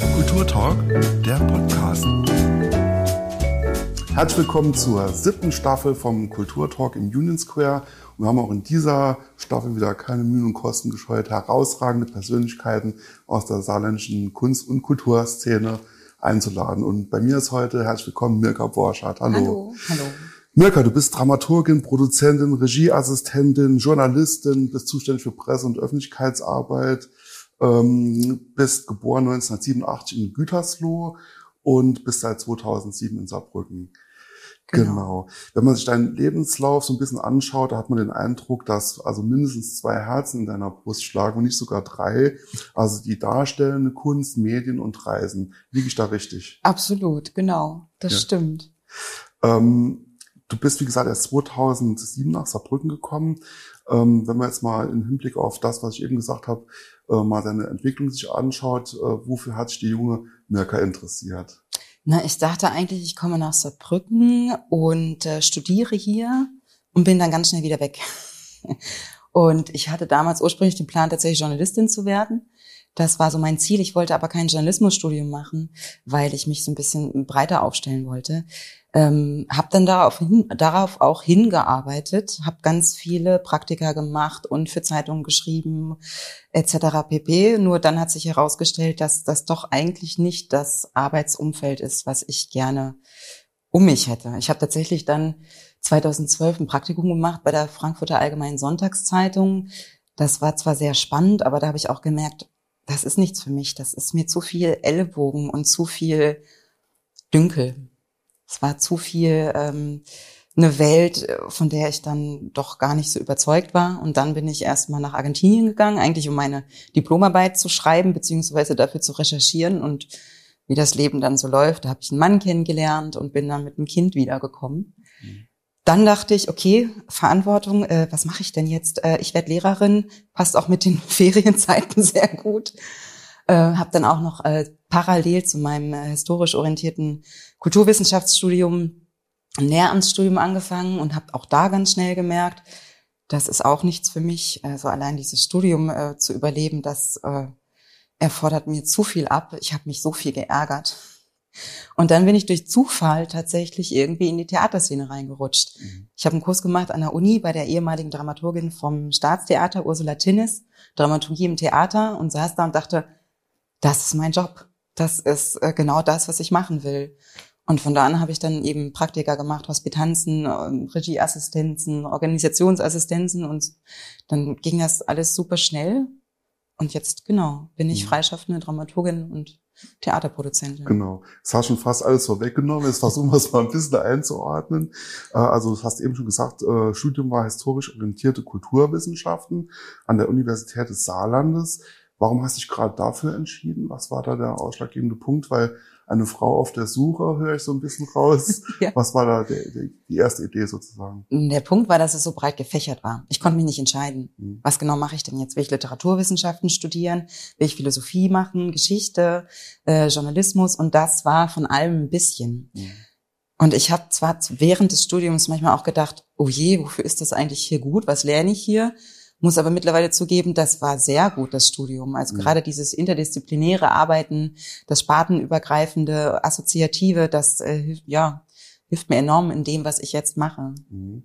Kulturtalk, der Podcast. Herzlich willkommen zur siebten Staffel vom Kulturtalk im Union Square. Und wir haben auch in dieser Staffel wieder keine Mühen und Kosten gescheut, herausragende Persönlichkeiten aus der saarländischen Kunst- und Kulturszene einzuladen. Und bei mir ist heute herzlich willkommen Mirka Borschardt. Hallo. Hallo. Hallo. Mirka, du bist Dramaturgin, Produzentin, Regieassistentin, Journalistin, bist zuständig für Presse- und Öffentlichkeitsarbeit, ähm, bist geboren 1987 in Gütersloh und bist seit 2007 in Saarbrücken. Genau. genau. Wenn man sich deinen Lebenslauf so ein bisschen anschaut, da hat man den Eindruck, dass also mindestens zwei Herzen in deiner Brust schlagen und nicht sogar drei. Also die darstellende Kunst, Medien und Reisen. Liege ich da richtig? Absolut, genau. Das ja. stimmt. Ähm, du bist, wie gesagt, erst 2007 nach Saarbrücken gekommen. Ähm, wenn man jetzt mal im Hinblick auf das, was ich eben gesagt habe, äh, mal seine Entwicklung sich anschaut, äh, wofür hat sich die junge Mirka interessiert? Na, ich dachte eigentlich, ich komme nach Saarbrücken und äh, studiere hier und bin dann ganz schnell wieder weg. und ich hatte damals ursprünglich den Plan, tatsächlich Journalistin zu werden. Das war so mein Ziel. Ich wollte aber kein Journalismusstudium machen, weil ich mich so ein bisschen breiter aufstellen wollte. Ähm, habe dann darauf, hin, darauf auch hingearbeitet, habe ganz viele Praktika gemacht und für Zeitungen geschrieben etc. pp. Nur dann hat sich herausgestellt, dass das doch eigentlich nicht das Arbeitsumfeld ist, was ich gerne um mich hätte. Ich habe tatsächlich dann 2012 ein Praktikum gemacht bei der Frankfurter Allgemeinen Sonntagszeitung. Das war zwar sehr spannend, aber da habe ich auch gemerkt, das ist nichts für mich. Das ist mir zu viel Ellbogen und zu viel Dünkel. Es war zu viel ähm, eine Welt, von der ich dann doch gar nicht so überzeugt war. Und dann bin ich erstmal nach Argentinien gegangen, eigentlich um meine Diplomarbeit zu schreiben, beziehungsweise dafür zu recherchieren und wie das Leben dann so läuft. Da habe ich einen Mann kennengelernt und bin dann mit einem Kind wiedergekommen. Dann dachte ich, okay, Verantwortung, äh, was mache ich denn jetzt? Äh, ich werde Lehrerin, passt auch mit den Ferienzeiten sehr gut. Äh, habe dann auch noch äh, parallel zu meinem äh, historisch orientierten Kulturwissenschaftsstudium ein Lehramtsstudium angefangen und habe auch da ganz schnell gemerkt, das ist auch nichts für mich. Also allein dieses Studium äh, zu überleben, das äh, erfordert mir zu viel ab. Ich habe mich so viel geärgert. Und dann bin ich durch Zufall tatsächlich irgendwie in die Theaterszene reingerutscht. Mhm. Ich habe einen Kurs gemacht an der Uni bei der ehemaligen Dramaturgin vom Staatstheater, Ursula Tinnis, Dramaturgie im Theater und saß da und dachte, das ist mein Job. Das ist äh, genau das, was ich machen will. Und von da an habe ich dann eben Praktika gemacht, Hospitanzen, ähm, Regieassistenzen, Organisationsassistenzen und dann ging das alles super schnell. Und jetzt, genau, bin ich mhm. freischaffende Dramaturgin und Theaterproduzentin. Genau. Es hast schon fast alles vorweggenommen. Jetzt versuchen wir es mal ein bisschen einzuordnen. Äh, also du hast eben schon gesagt, äh, Studium war historisch orientierte Kulturwissenschaften an der Universität des Saarlandes. Warum hast du dich gerade dafür entschieden? Was war da der ausschlaggebende Punkt? Weil eine Frau auf der Suche, höre ich so ein bisschen raus. ja. Was war da der, der, die erste Idee sozusagen? Der Punkt war, dass es so breit gefächert war. Ich konnte mich nicht entscheiden. Mhm. Was genau mache ich denn jetzt? Will ich Literaturwissenschaften studieren? Will ich Philosophie machen? Geschichte? Äh, Journalismus? Und das war von allem ein bisschen. Mhm. Und ich habe zwar während des Studiums manchmal auch gedacht, oh je, wofür ist das eigentlich hier gut? Was lerne ich hier? Muss aber mittlerweile zugeben, das war sehr gut, das Studium. Also mhm. gerade dieses interdisziplinäre Arbeiten, das spartenübergreifende, assoziative, das äh, ja, hilft mir enorm in dem, was ich jetzt mache. Mhm.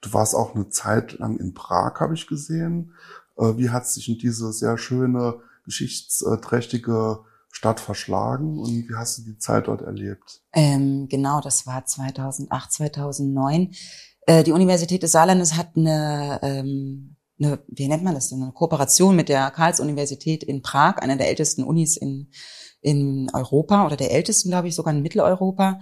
Du warst auch eine Zeit lang in Prag, habe ich gesehen. Äh, wie hat sich in diese sehr schöne, geschichtsträchtige Stadt verschlagen und wie hast du die Zeit dort erlebt? Ähm, genau, das war 2008, 2009. Äh, die Universität des Saarlandes hat eine ähm, eine, wie nennt man das denn, eine Kooperation mit der Karls-Universität in Prag, einer der ältesten Unis in, in Europa oder der ältesten, glaube ich, sogar in Mitteleuropa.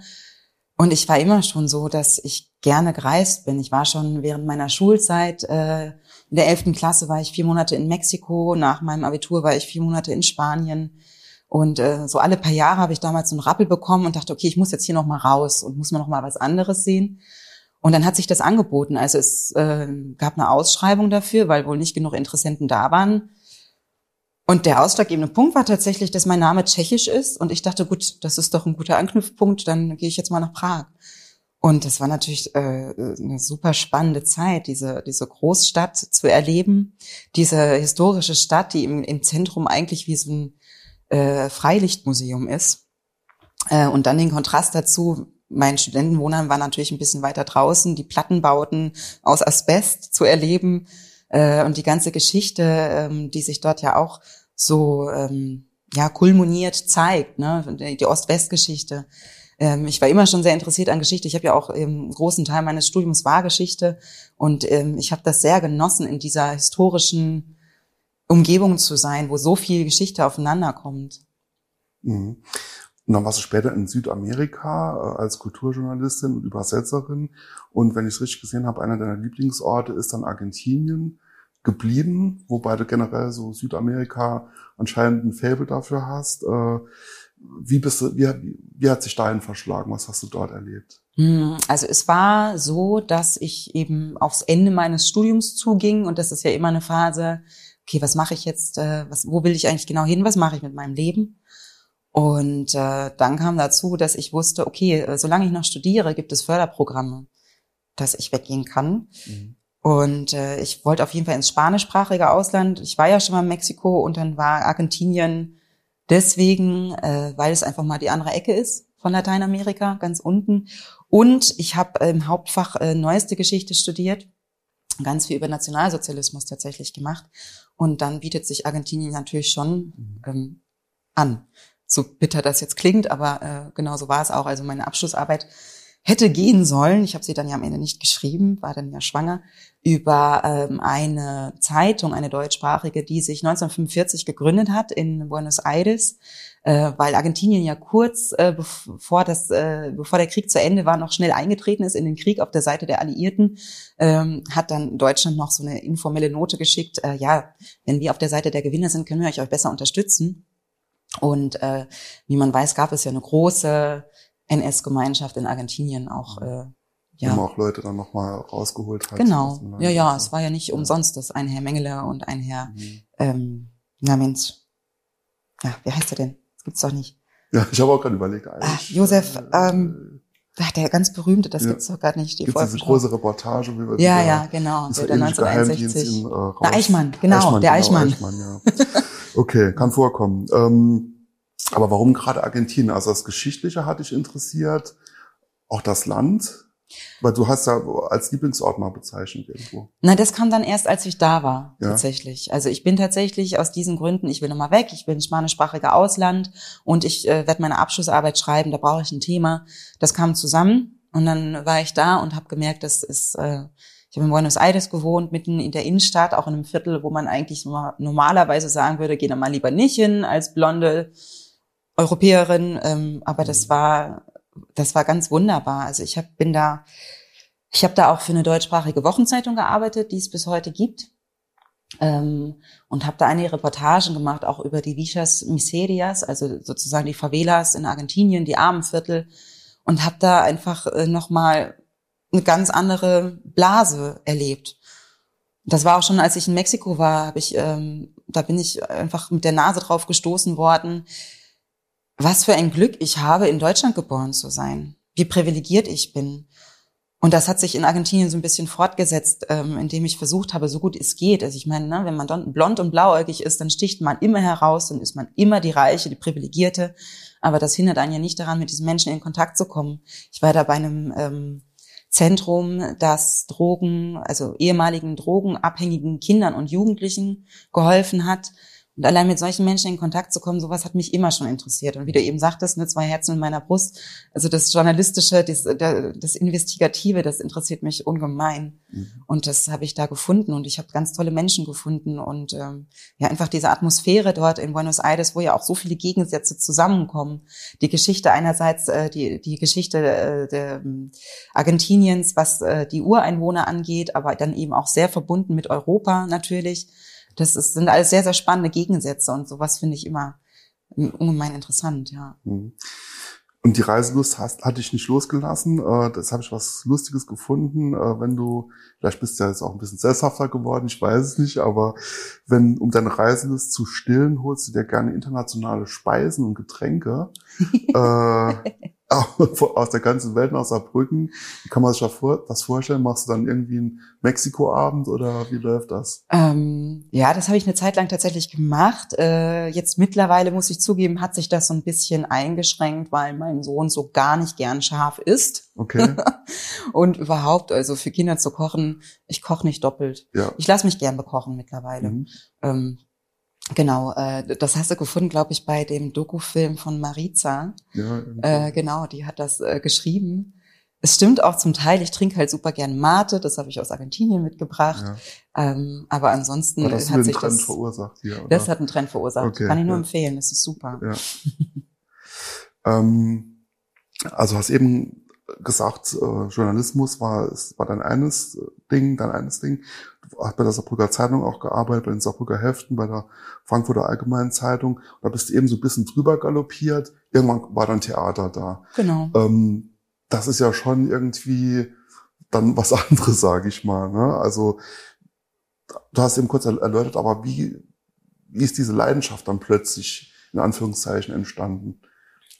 Und ich war immer schon so, dass ich gerne gereist bin. Ich war schon während meiner Schulzeit, äh, in der elften Klasse war ich vier Monate in Mexiko, nach meinem Abitur war ich vier Monate in Spanien. Und äh, so alle paar Jahre habe ich damals so einen Rappel bekommen und dachte, okay, ich muss jetzt hier noch mal raus und muss mal noch mal was anderes sehen. Und dann hat sich das angeboten. Also es äh, gab eine Ausschreibung dafür, weil wohl nicht genug Interessenten da waren. Und der ausschlaggebende Punkt war tatsächlich, dass mein Name tschechisch ist. Und ich dachte, gut, das ist doch ein guter Anknüpfpunkt, dann gehe ich jetzt mal nach Prag. Und das war natürlich äh, eine super spannende Zeit, diese, diese Großstadt zu erleben, diese historische Stadt, die im, im Zentrum eigentlich wie so ein äh, Freilichtmuseum ist. Äh, und dann den Kontrast dazu, mein Studentenwohnheim war natürlich ein bisschen weiter draußen, die Plattenbauten aus Asbest zu erleben äh, und die ganze Geschichte, ähm, die sich dort ja auch so ähm, ja kulminiert zeigt, ne, die Ost-West-Geschichte. Ähm, ich war immer schon sehr interessiert an Geschichte. Ich habe ja auch im großen Teil meines Studiums war Geschichte und ähm, ich habe das sehr genossen, in dieser historischen Umgebung zu sein, wo so viel Geschichte aufeinander kommt. Mhm. Und dann warst du später in Südamerika äh, als Kulturjournalistin und Übersetzerin. Und wenn ich es richtig gesehen habe, einer deiner Lieblingsorte ist dann Argentinien geblieben, wobei du generell so Südamerika anscheinend ein Faible dafür hast. Äh, wie bist du, wie, wie hat sich dahin verschlagen? Was hast du dort erlebt? Hm, also es war so, dass ich eben aufs Ende meines Studiums zuging und das ist ja immer eine Phase, okay, was mache ich jetzt, äh, was, wo will ich eigentlich genau hin, was mache ich mit meinem Leben? Und äh, dann kam dazu, dass ich wusste, okay, äh, solange ich noch studiere, gibt es Förderprogramme, dass ich weggehen kann. Mhm. Und äh, ich wollte auf jeden Fall ins spanischsprachige Ausland. Ich war ja schon mal in Mexiko und dann war Argentinien deswegen, äh, weil es einfach mal die andere Ecke ist von Lateinamerika, ganz unten. Und ich habe im Hauptfach äh, neueste Geschichte studiert, ganz viel über Nationalsozialismus tatsächlich gemacht. Und dann bietet sich Argentinien natürlich schon mhm. ähm, an so bitter das jetzt klingt, aber äh, genau so war es auch. Also meine Abschlussarbeit hätte gehen sollen, ich habe sie dann ja am Ende nicht geschrieben, war dann ja schwanger, über ähm, eine Zeitung, eine deutschsprachige, die sich 1945 gegründet hat in Buenos Aires, äh, weil Argentinien ja kurz äh, bevor das, äh, bevor der Krieg zu Ende war, noch schnell eingetreten ist in den Krieg auf der Seite der Alliierten, ähm, hat dann Deutschland noch so eine informelle Note geschickt. Äh, ja, wenn wir auf der Seite der Gewinner sind, können wir euch besser unterstützen. Und äh, wie man weiß, gab es ja eine große NS-Gemeinschaft in Argentinien auch. Mhm. Äh, ja. Wo man auch Leute dann nochmal rausgeholt hat. Genau. Ja, ja, es war ja nicht umsonst, dass ein Herr Mengele und ein Herr, mhm. ähm, na Mensch, ja, wie heißt er denn? Das gibt's doch nicht. Ja, ich habe auch gerade überlegt. Eigentlich, ah, Josef, äh, ähm, ach, der ganz berühmte, das ja. gibt's doch gar nicht. Die Gibt's diese große Reportage, wie wir Ja, ja, genau. Der 1961. In, äh, Na, Eichmann, genau, Eichmann, der genau, Eichmann. Eichmann ja. Okay, kann vorkommen. Ähm, aber warum gerade Argentinien? Also das Geschichtliche hat dich interessiert, auch das Land? Weil du hast ja als Lieblingsort mal bezeichnet irgendwo. Na, das kam dann erst, als ich da war, ja? tatsächlich. Also ich bin tatsächlich aus diesen Gründen, ich will nochmal weg, ich ein spanischsprachiger Ausland und ich äh, werde meine Abschlussarbeit schreiben, da brauche ich ein Thema. Das kam zusammen und dann war ich da und habe gemerkt, das ist äh, ich habe in Buenos Aires gewohnt, mitten in der Innenstadt, auch in einem Viertel, wo man eigentlich normalerweise sagen würde, geh da mal lieber nicht hin als blonde Europäerin. Ähm, aber das mhm. war, das war ganz wunderbar. Also ich hab, bin da, ich habe da auch für eine deutschsprachige Wochenzeitung gearbeitet, die es bis heute gibt. Ähm, und habe da einige Reportagen gemacht, auch über die Vichas Miserias, also sozusagen die Favelas in Argentinien, die Armenviertel. Und habe da einfach äh, nochmal eine ganz andere Blase erlebt. Das war auch schon, als ich in Mexiko war, habe ich, ähm, da bin ich einfach mit der Nase drauf gestoßen worden, was für ein Glück ich habe, in Deutschland geboren zu sein, wie privilegiert ich bin. Und das hat sich in Argentinien so ein bisschen fortgesetzt, ähm, indem ich versucht habe, so gut es geht. Also ich meine, ne, wenn man blond und blauäugig ist, dann sticht man immer heraus, dann ist man immer die Reiche, die Privilegierte. Aber das hindert einen ja nicht daran, mit diesen Menschen in Kontakt zu kommen. Ich war da bei einem ähm, Zentrum, das Drogen, also ehemaligen drogenabhängigen Kindern und Jugendlichen geholfen hat. Und allein mit solchen Menschen in Kontakt zu kommen, sowas hat mich immer schon interessiert. Und wie du eben sagtest, ne, zwei Herzen in meiner Brust, also das Journalistische, das, das Investigative, das interessiert mich ungemein. Mhm. Und das habe ich da gefunden. Und ich habe ganz tolle Menschen gefunden. Und ähm, ja, einfach diese Atmosphäre dort in Buenos Aires, wo ja auch so viele Gegensätze zusammenkommen. Die Geschichte einerseits, äh, die, die Geschichte äh, der, äh, Argentiniens, was äh, die Ureinwohner angeht, aber dann eben auch sehr verbunden mit Europa natürlich das ist, sind alles sehr, sehr spannende Gegensätze und sowas finde ich immer ungemein interessant, ja. Mhm. Und die Reiselust hast, hat dich nicht losgelassen. Äh, das habe ich was Lustiges gefunden. Äh, wenn du, vielleicht bist du ja jetzt auch ein bisschen sesshafter geworden, ich weiß es nicht, aber wenn, um deine Reiselust zu stillen, holst du dir gerne internationale Speisen und Getränke. äh, aus der ganzen Welt nach Saarbrücken. Wie kann man sich das vorstellen? Machst du dann irgendwie einen Mexikoabend oder wie läuft das? Ähm, ja, das habe ich eine Zeit lang tatsächlich gemacht. Äh, jetzt mittlerweile muss ich zugeben, hat sich das so ein bisschen eingeschränkt, weil mein Sohn so gar nicht gern scharf isst. Okay. Und überhaupt, also für Kinder zu kochen, ich koche nicht doppelt. Ja. Ich lasse mich gern bekochen mittlerweile. Mhm. Ähm, genau, äh, das hast du gefunden, glaube ich, bei dem Dokufilm von Mariza. Ja, irgendwie. Äh, genau, die hat das äh, geschrieben. Es stimmt auch zum Teil, ich trinke halt super gern Mate, das habe ich aus Argentinien mitgebracht. ja. Ähm, aber ansonsten Aber das hat sich Trend das, verursacht hier, oder? das hat einen Trend verursacht. Okay, Kann ich nur ja. empfehlen, das ist super. Ja. ähm, also hast eben gesagt, äh, Journalismus war, war dein eines Ding, dein eines Ding. Du hast bei der Saarbrücker Zeitung auch gearbeitet, bei den Saarbrücker Heften, bei der Frankfurter Allgemeinen Zeitung. Da bist du eben so ein bisschen drüber galoppiert. Irgendwann war dann Theater da. Genau. Ähm, das ist ja schon irgendwie dann was anderes, sage ich mal. Ne? Also du hast eben kurz er- erläutert, aber wie, wie ist diese Leidenschaft dann plötzlich in Anführungszeichen entstanden?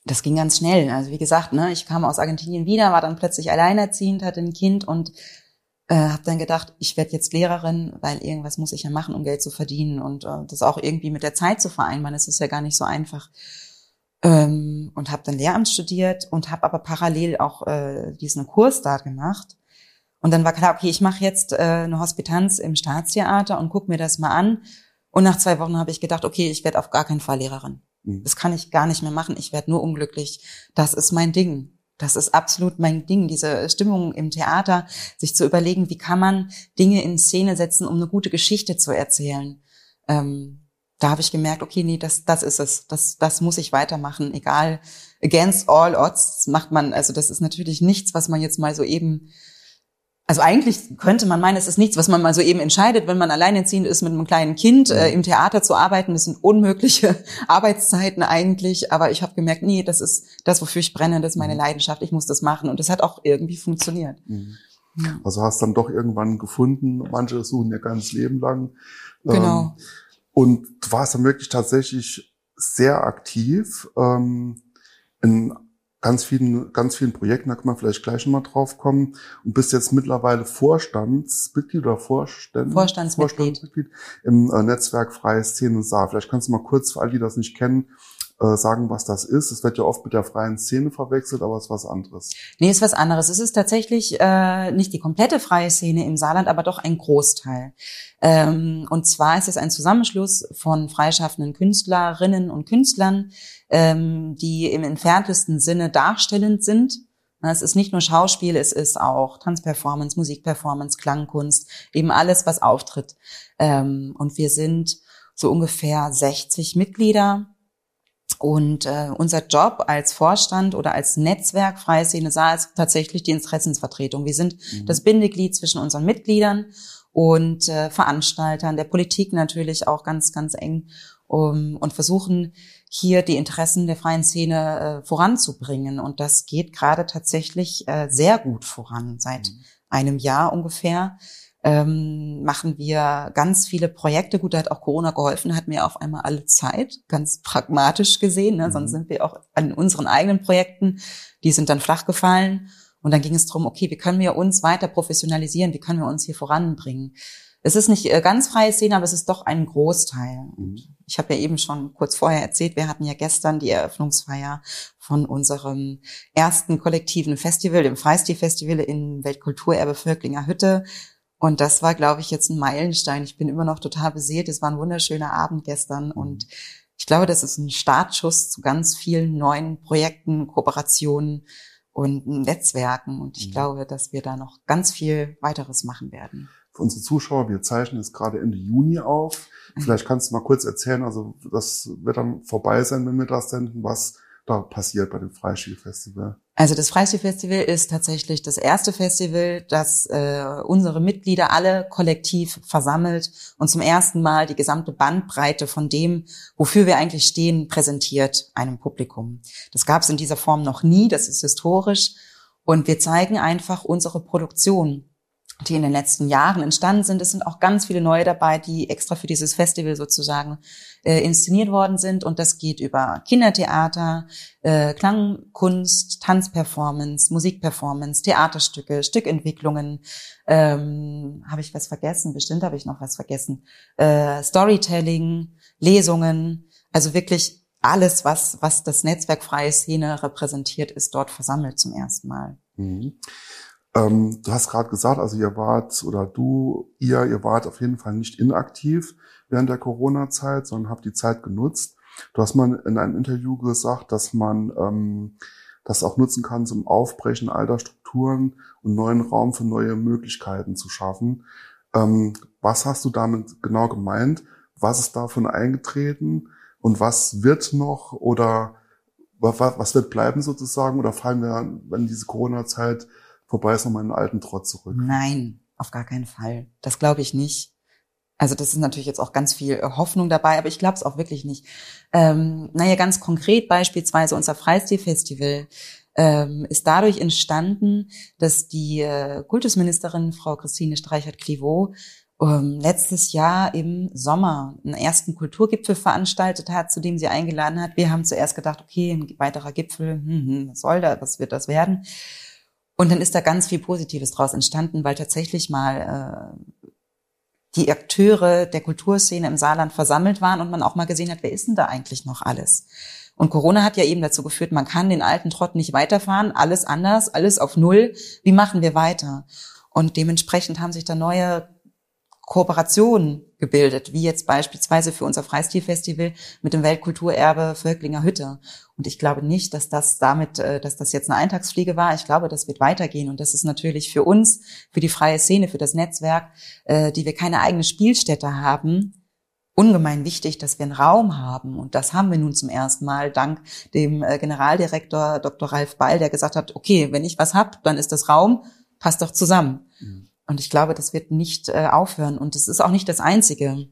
Das ging ganz schnell. Also wie gesagt, ne, ich kam aus Argentinien wieder, war dann plötzlich alleinerziehend, hatte ein Kind und äh, habe dann gedacht, ich werde jetzt Lehrerin, weil irgendwas muss ich ja machen, um Geld zu verdienen und äh, das auch irgendwie mit der Zeit zu vereinbaren. Es ist ja gar nicht so einfach. Ähm, und habe dann Lehramt studiert und habe aber parallel auch äh, diesen Kurs da gemacht. Und dann war klar, okay, ich mache jetzt äh, eine Hospitanz im Staatstheater und guck mir das mal an. Und nach zwei Wochen habe ich gedacht, okay, ich werde auf gar keinen Fall Lehrerin. Mhm. Das kann ich gar nicht mehr machen. Ich werde nur unglücklich. Das ist mein Ding. Das ist absolut mein Ding, diese Stimmung im Theater, sich zu überlegen, wie kann man Dinge in Szene setzen, um eine gute Geschichte zu erzählen. Ähm, da habe ich gemerkt, okay, nee, das, das ist es. Das, das muss ich weitermachen, egal. Against all odds macht man, also das ist natürlich nichts, was man jetzt mal so eben also eigentlich könnte man meinen, es ist nichts, was man mal so eben entscheidet, wenn man alleinerziehend ist mit einem kleinen Kind, äh, im Theater zu arbeiten. Das sind unmögliche Arbeitszeiten eigentlich. Aber ich habe gemerkt, nee, das ist das, wofür ich brenne, das ist meine Mhm. Leidenschaft. Ich muss das machen. Und das hat auch irgendwie funktioniert. Mhm. Ja. Also hast dann doch irgendwann gefunden, manche suchen ihr ganzes Leben lang. Genau. Ähm, und du warst dann wirklich tatsächlich sehr aktiv ähm, in ganz vielen, ganz vielen Projekten, da kann man vielleicht gleich nochmal drauf kommen. Und bist jetzt mittlerweile Vorstandsmitglied oder Vorstand, Vorstandsmitglied. Vorstandsmitglied im äh, Netzwerk Freie Szene Saar. Vielleicht kannst du mal kurz für alle, die das nicht kennen, äh, sagen, was das ist. Es wird ja oft mit der freien Szene verwechselt, aber es ist was anderes. Nee, ist was anderes. Es ist tatsächlich äh, nicht die komplette freie Szene im Saarland, aber doch ein Großteil. Ähm, und zwar ist es ein Zusammenschluss von freischaffenden Künstlerinnen und Künstlern, ähm, die im entferntesten Sinne darstellend sind. Es ist nicht nur Schauspiel, es ist auch Tanzperformance, Musikperformance, Klangkunst, eben alles, was auftritt. Ähm, und wir sind so ungefähr 60 Mitglieder. Und äh, unser Job als Vorstand oder als Netzwerk Freie Szene Saar ist tatsächlich die Interessensvertretung. Wir sind Mhm. das Bindeglied zwischen unseren Mitgliedern und äh, Veranstaltern, der Politik natürlich auch ganz, ganz eng um, und versuchen hier die Interessen der freien Szene äh, voranzubringen. Und das geht gerade tatsächlich äh, sehr gut voran. Seit Mhm. einem Jahr ungefähr ähm, machen wir ganz viele Projekte. Gut, da hat auch Corona geholfen, hatten wir auf einmal alle Zeit, ganz pragmatisch gesehen. Ne? Mhm. Sonst sind wir auch an unseren eigenen Projekten, die sind dann flach gefallen. Und dann ging es darum, okay, wie können wir uns weiter professionalisieren, wie können wir uns hier voranbringen. Es ist nicht äh, ganz freie Szene, aber es ist doch ein Großteil. Mhm. Ich habe ja eben schon kurz vorher erzählt, wir hatten ja gestern die Eröffnungsfeier von unserem ersten kollektiven Festival, dem Freistil-Festival in Weltkulturerbe Völklinger Hütte. Und das war, glaube ich, jetzt ein Meilenstein. Ich bin immer noch total beseelt. Es war ein wunderschöner Abend gestern. Und ich glaube, das ist ein Startschuss zu ganz vielen neuen Projekten, Kooperationen und Netzwerken. Und ich Mhm. glaube, dass wir da noch ganz viel weiteres machen werden. Für unsere Zuschauer, wir zeichnen jetzt gerade Ende Juni auf. Mhm. Vielleicht kannst du mal kurz erzählen, also das wird dann vorbei sein, wenn wir das senden, was passiert bei dem Freispielfestival. Also das Freistil-Festival ist tatsächlich das erste Festival, das äh, unsere Mitglieder alle kollektiv versammelt und zum ersten Mal die gesamte Bandbreite von dem, wofür wir eigentlich stehen, präsentiert einem Publikum. Das gab es in dieser Form noch nie, das ist historisch. Und wir zeigen einfach unsere Produktion. Die in den letzten Jahren entstanden sind. Es sind auch ganz viele neue dabei, die extra für dieses Festival sozusagen äh, inszeniert worden sind. Und das geht über Kindertheater, äh, Klangkunst, Tanzperformance, Musikperformance, Theaterstücke, Stückentwicklungen. Ähm, habe ich was vergessen? Bestimmt habe ich noch was vergessen. Äh, Storytelling, Lesungen. Also wirklich alles, was, was das Netzwerk Freie Szene repräsentiert, ist dort versammelt zum ersten Mal. Mhm. Ähm, du hast gerade gesagt, also ihr wart oder du, ihr, ihr wart auf jeden Fall nicht inaktiv während der Corona-Zeit, sondern habt die Zeit genutzt. Du hast mal in einem Interview gesagt, dass man ähm, das auch nutzen kann zum Aufbrechen alter Strukturen und neuen Raum für neue Möglichkeiten zu schaffen. Ähm, was hast du damit genau gemeint? Was ist davon eingetreten und was wird noch oder was wird bleiben sozusagen oder fallen wir, wenn diese Corona-Zeit vorbei ist, in den alten Trott zurück? Nein, auf gar keinen Fall. Das glaube ich nicht. Also das ist natürlich jetzt auch ganz viel Hoffnung dabei, aber ich glaube es auch wirklich nicht. Ähm, naja, ganz konkret beispielsweise unser Freistilfestival ähm, ist dadurch entstanden, dass die äh, Kultusministerin Frau Christine Streichert-Clivaux ähm, letztes Jahr im Sommer einen ersten Kulturgipfel veranstaltet hat, zu dem sie eingeladen hat. Wir haben zuerst gedacht, okay, ein weiterer Gipfel, hm, hm, was soll da, was wird das werden? Und dann ist da ganz viel Positives draus entstanden, weil tatsächlich mal äh, die Akteure der Kulturszene im Saarland versammelt waren und man auch mal gesehen hat, wer ist denn da eigentlich noch alles? Und Corona hat ja eben dazu geführt, man kann den alten Trott nicht weiterfahren, alles anders, alles auf Null. Wie machen wir weiter? Und dementsprechend haben sich da neue Kooperationen gebildet, wie jetzt beispielsweise für unser Freistilfestival mit dem Weltkulturerbe Völklinger Hütte. Und ich glaube nicht, dass das damit, äh, dass das jetzt eine Eintagsfliege war. Ich glaube, das wird weitergehen. Und das ist natürlich für uns, für die freie Szene, für das Netzwerk, äh, die wir keine eigene Spielstätte haben, ungemein wichtig, dass wir einen Raum haben. Und das haben wir nun zum ersten Mal dank dem äh, Generaldirektor Dr. Ralf Ball, der gesagt hat, okay, wenn ich was hab, dann ist das Raum, passt doch zusammen. Und ich glaube, das wird nicht äh, aufhören. Und es ist auch nicht das Einzige.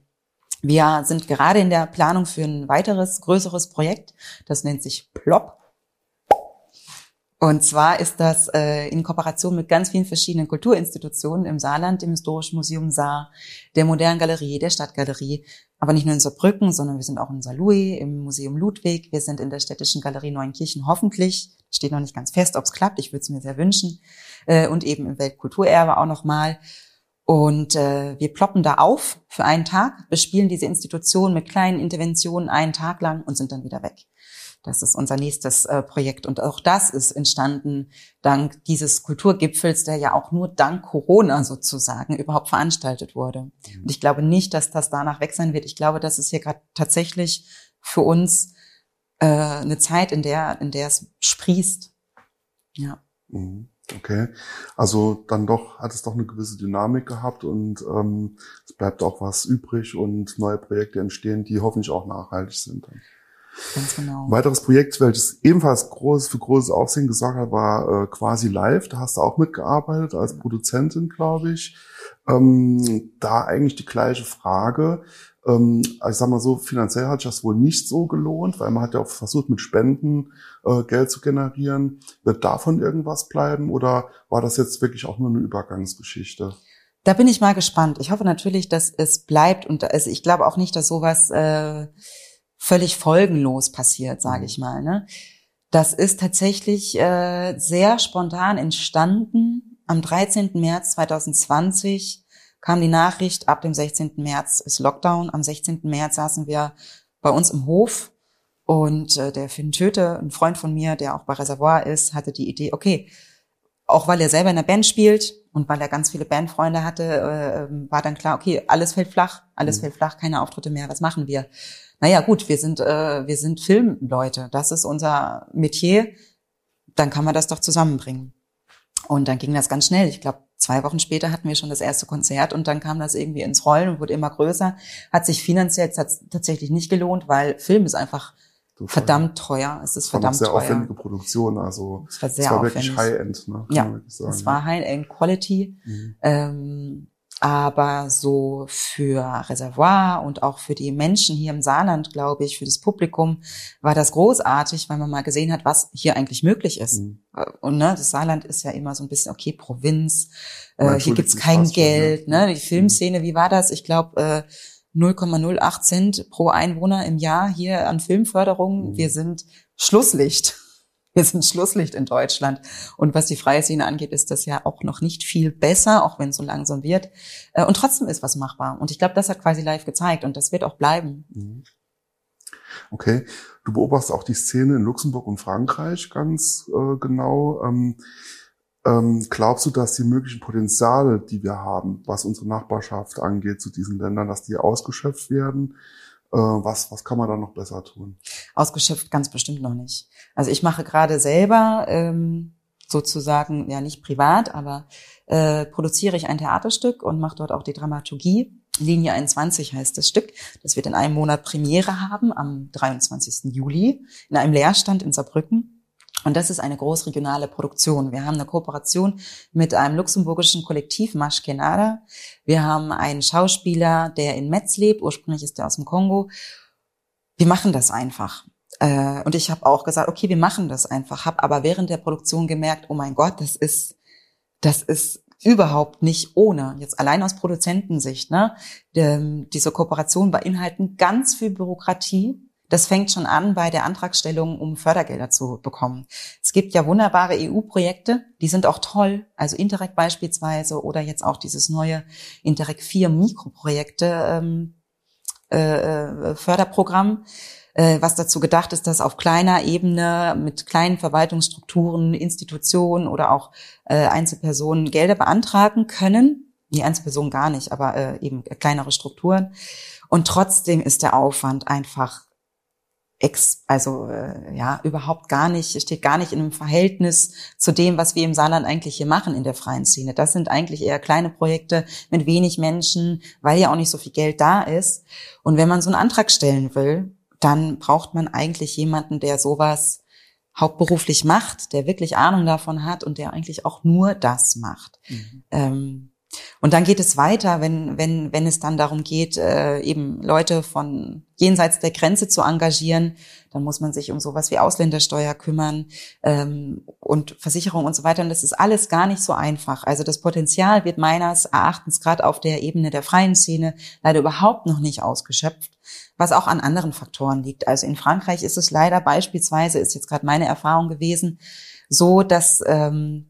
Wir sind gerade in der Planung für ein weiteres, größeres Projekt. Das nennt sich Plop. Und zwar ist das äh, in Kooperation mit ganz vielen verschiedenen Kulturinstitutionen im Saarland, dem Historischen Museum Saar, der Modernen Galerie, der Stadtgalerie, aber nicht nur in Saarbrücken, sondern wir sind auch in Saarlouis, im Museum Ludwig, wir sind in der Städtischen Galerie Neuenkirchen, hoffentlich. Steht noch nicht ganz fest, ob es klappt, ich würde es mir sehr wünschen. Äh, und eben im Weltkulturerbe auch nochmal. Und äh, wir ploppen da auf für einen Tag, bespielen diese Institution mit kleinen Interventionen einen Tag lang und sind dann wieder weg. Das ist unser nächstes äh, Projekt. Und auch das ist entstanden dank dieses Kulturgipfels, der ja auch nur dank Corona sozusagen überhaupt veranstaltet wurde. Mhm. Und ich glaube nicht, dass das danach weg sein wird. Ich glaube, das ist hier gerade tatsächlich für uns äh, eine Zeit, in der, in der es sprießt. Ja. Mhm. Okay, also dann doch hat es doch eine gewisse Dynamik gehabt und ähm, es bleibt auch was übrig und neue Projekte entstehen, die hoffentlich auch nachhaltig sind. Ganz genau. Ein weiteres Projekt, welches ebenfalls groß, für großes Aufsehen gesorgt hat, war äh, quasi live. Da hast du auch mitgearbeitet als Produzentin, glaube ich. Ähm, da eigentlich die gleiche Frage. Ähm, ich sag mal so, finanziell hat sich das wohl nicht so gelohnt, weil man hat ja auch versucht, mit Spenden äh, Geld zu generieren. Wird davon irgendwas bleiben oder war das jetzt wirklich auch nur eine Übergangsgeschichte? Da bin ich mal gespannt. Ich hoffe natürlich, dass es bleibt und also ich glaube auch nicht, dass sowas äh, völlig folgenlos passiert, sage mhm. ich mal. Ne? Das ist tatsächlich äh, sehr spontan entstanden. Am 13. März 2020 kam die Nachricht, ab dem 16. März ist Lockdown. Am 16. März saßen wir bei uns im Hof und äh, der Finn Töte, ein Freund von mir, der auch bei Reservoir ist, hatte die Idee, okay, auch weil er selber in der Band spielt und weil er ganz viele Bandfreunde hatte, äh, ähm, war dann klar, okay, alles fällt flach, alles mhm. fällt flach, keine Auftritte mehr, was machen wir? naja gut, wir sind, äh, wir sind Filmleute, das ist unser Metier, dann kann man das doch zusammenbringen. Und dann ging das ganz schnell. Ich glaube, zwei Wochen später hatten wir schon das erste Konzert und dann kam das irgendwie ins Rollen und wurde immer größer. Hat sich finanziell tatsächlich nicht gelohnt, weil Film ist einfach verdammt teuer. Es ist verdammt sehr teuer. aufwendige Produktion, also es war sehr es war wirklich High-End. Ne? ja, es war High-End Quality. Mhm. Ähm, Aber so für Reservoir und auch für die Menschen hier im Saarland, glaube ich, für das Publikum war das großartig, weil man mal gesehen hat, was hier eigentlich möglich ist. Mhm. Und ne, das Saarland ist ja immer so ein bisschen, okay, Provinz, äh, hier gibt's kein Geld. Ne? Die mhm. Filmszene, wie war das? Ich glaube, äh, 0,08 Cent pro Einwohner im Jahr hier an Filmförderung. Mhm. Wir sind Schlusslicht. Wir sind Schlusslicht in Deutschland. Und was die freie Szene angeht, ist das ja auch noch nicht viel besser, auch wenn es so langsam wird. Äh, und trotzdem ist was machbar. Und ich glaube, das hat quasi live gezeigt und das wird auch bleiben. Mhm. Okay. Du beobachtest auch die Szene in Luxemburg und Frankreich ganz äh, genau. Ähm, ähm, glaubst du, dass die möglichen Potenziale, die wir haben, was unsere Nachbarschaft angeht zu diesen Ländern, dass die ausgeschöpft werden? Äh, was, was kann man da noch besser tun? Ausgeschöpft ganz bestimmt noch nicht. Also ich mache gerade selber ähm, sozusagen, ja nicht privat, aber äh, produziere ich ein Theaterstück und mache dort auch die Dramaturgie. Linie 21 heißt das Stück. Das wird in einem Monat Premiere haben, am 23. Juli, in einem Lehrstand in Saarbrücken. Und das ist eine großregionale Produktion. Wir haben eine Kooperation mit einem luxemburgischen Kollektiv Mashkenada. Wir haben einen Schauspieler, der in Metz lebt. Ursprünglich ist er aus dem Kongo. Wir machen das einfach. Äh, und ich habe auch gesagt, okay, wir machen das einfach. Habe aber während der Produktion gemerkt, oh mein Gott, das ist, das ist überhaupt nicht ohne. Jetzt allein aus Produzentensicht. Ne? Diese Kooperation beinhalten ganz viel Bürokratie das fängt schon an bei der Antragstellung, um Fördergelder zu bekommen. Es gibt ja wunderbare EU-Projekte, die sind auch toll, also Interreg beispielsweise oder jetzt auch dieses neue Interreg 4 Mikroprojekte ähm, äh, äh, Förderprogramm, äh, was dazu gedacht ist, dass auf kleiner Ebene mit kleinen Verwaltungsstrukturen, Institutionen oder auch äh, Einzelpersonen Gelder beantragen können. Die Einzelpersonen gar nicht, aber äh, eben kleinere Strukturen. Und trotzdem ist der Aufwand einfach ex, also äh, ja überhaupt gar nicht, steht gar nicht in einem Verhältnis zu dem, was wir im Saarland eigentlich hier machen in der freien Szene. Das sind eigentlich eher kleine Projekte mit wenig Menschen, weil ja auch nicht so viel Geld da ist. Und wenn man so einen Antrag stellen will, dann braucht man eigentlich jemanden, der sowas hauptberuflich macht, der wirklich Ahnung davon hat und der eigentlich auch nur das macht. Mhm. Ähm, und dann geht es weiter, wenn, wenn, wenn es dann darum geht, äh, eben Leute von jenseits der Grenze zu engagieren, dann muss man sich um sowas wie Ausländersteuer kümmern ähm, und Versicherung und so weiter. Und das ist alles gar nicht so einfach. Also das Potenzial wird meines Erachtens gerade auf der Ebene der freien Szene leider überhaupt noch nicht ausgeschöpft, was auch an anderen Faktoren liegt. Also in Frankreich ist es leider beispielsweise, ist jetzt gerade meine Erfahrung gewesen, so, dass ähm,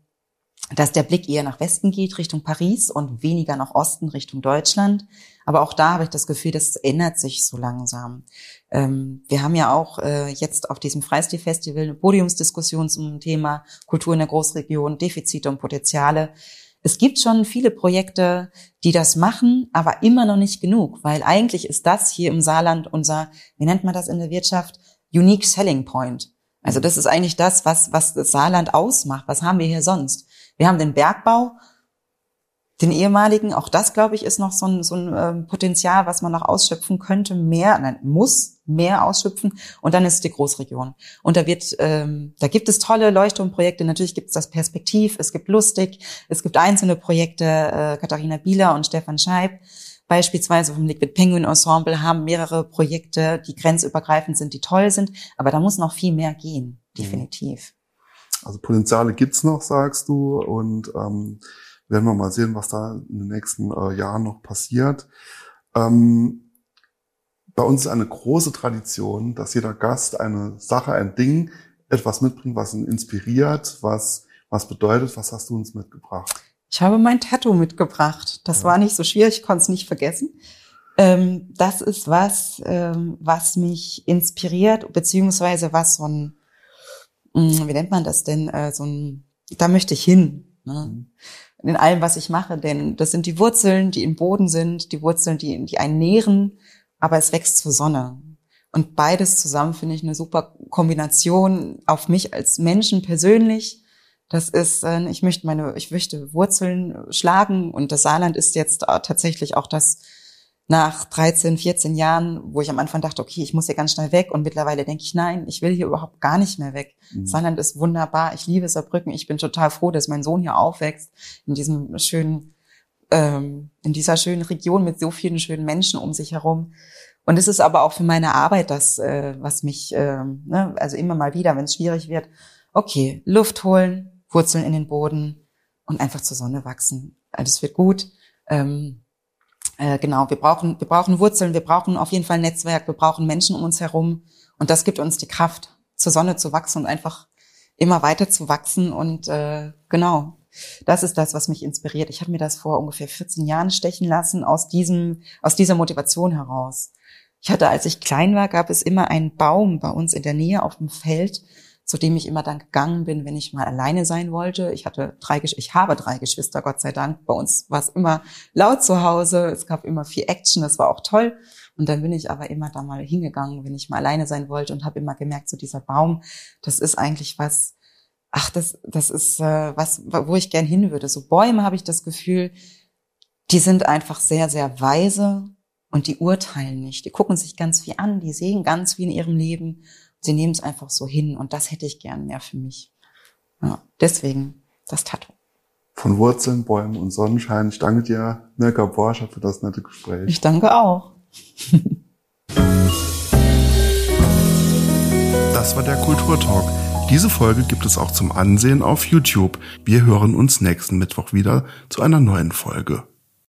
dass der Blick eher nach Westen geht, Richtung Paris und weniger nach Osten, Richtung Deutschland. Aber auch da habe ich das Gefühl, das ändert sich so langsam. Ähm, wir haben ja auch äh, jetzt auf diesem Freistil-Festival eine Podiumsdiskussion zum Thema Kultur in der Großregion, Defizite und Potenziale. Es gibt schon viele Projekte, die das machen, aber immer noch nicht genug, weil eigentlich ist das hier im Saarland unser, wie nennt man das in der Wirtschaft, Unique Selling Point. Also das ist eigentlich das, was, was das Saarland ausmacht. Was haben wir hier sonst? Wir haben den Bergbau, den ehemaligen, auch das, glaube ich, ist noch so ein, so ein ähm, Potenzial, was man noch ausschöpfen könnte, mehr, nein, muss mehr ausschöpfen. Und dann ist die Großregion. Und da wird, ähm, da gibt es tolle Leuchtturmprojekte. Natürlich gibt es das Perspektiv, es gibt Lustig, es gibt einzelne Projekte, äh, Katharina Bieler und Stefan Scheib beispielsweise vom Liquid Penguin Ensemble haben mehrere Projekte, die grenzübergreifend sind, die toll sind. Aber da muss noch viel mehr gehen, mhm. definitiv. Also Potenziale gibt's noch, sagst du, und ähm, werden wir mal sehen, was da in den nächsten äh, Jahren noch passiert. Ähm, bei uns ist eine große Tradition, dass jeder Gast eine Sache, ein Ding, etwas mitbringt, was ihn inspiriert, was was bedeutet. Was hast du uns mitgebracht? Ich habe mein Tattoo mitgebracht. Das ja. war nicht so schwierig, ich konnte es nicht vergessen. Ähm, das ist was, ähm, was mich inspiriert, beziehungsweise was so ein wie nennt man das denn, äh, so ein, da möchte ich hin. Ne? Mhm. In allem, was ich mache, denn das sind die Wurzeln, die im Boden sind, die Wurzeln, die, die einen nähren, aber es wächst zur Sonne. Und beides zusammen finde ich eine super Kombination auf mich als Menschen persönlich. Das ist, äh, ich möchte meine, ich möchte Wurzeln schlagen und das Saarland ist jetzt äh, tatsächlich auch das nach 13, 14 Jahren, wo ich am Anfang dachte, okay, ich muss hier ganz schnell weg und mittlerweile denke ich, nein, ich will hier überhaupt gar nicht mehr weg. Mhm. Saarland ist wunderbar, ich liebe Saarbrücken, ich bin total froh, dass mein Sohn hier aufwächst, in diesem schönen ähm, in dieser schönen Region mit so vielen schönen Menschen um sich herum. Und es ist aber auch für meine Arbeit das, äh, was mich, äh, ne, also immer mal wieder, wenn es schwierig wird, okay, Luft holen, Wurzeln in den Boden und einfach zur Sonne wachsen. Alles wird gut. Ähm, äh, genau, wir brauchen, wir brauchen Wurzeln, wir brauchen auf jeden Fall Netzwerk, wir brauchen Menschen um uns herum und das gibt uns die Kraft, zur Sonne zu wachsen und einfach immer weiter zu wachsen und äh, genau, das ist das, was mich inspiriert. Ich habe mir das vor ungefähr 14 Jahren stechen lassen aus diesem, aus dieser Motivation heraus. Ich hatte, als ich klein war, gab es immer einen Baum bei uns in der Nähe auf dem Feld, zu dem ich immer dann gegangen bin, wenn ich mal alleine sein wollte. Ich hatte drei, ich habe drei Geschwister, Gott sei Dank. Bei uns war es immer laut zu Hause. Es gab immer viel Action. Das war auch toll. Und dann bin ich aber immer da mal hingegangen, wenn ich mal alleine sein wollte und habe immer gemerkt, so dieser Baum, das ist eigentlich was, ach, das, das ist äh, was, wo ich gern hin würde. So Bäume habe ich das Gefühl, die sind einfach sehr, sehr weise und die urteilen nicht. Die gucken sich ganz viel an, die sehen ganz viel in ihrem Leben. Sie nehmen es einfach so hin und das hätte ich gern mehr für mich. Ja, deswegen das Tattoo. Von Wurzeln, Bäumen und Sonnenschein. Ich danke dir, Mirka Borscher, für das nette Gespräch. Ich danke auch. Das war der Kulturtalk. Diese Folge gibt es auch zum Ansehen auf YouTube. Wir hören uns nächsten Mittwoch wieder zu einer neuen Folge.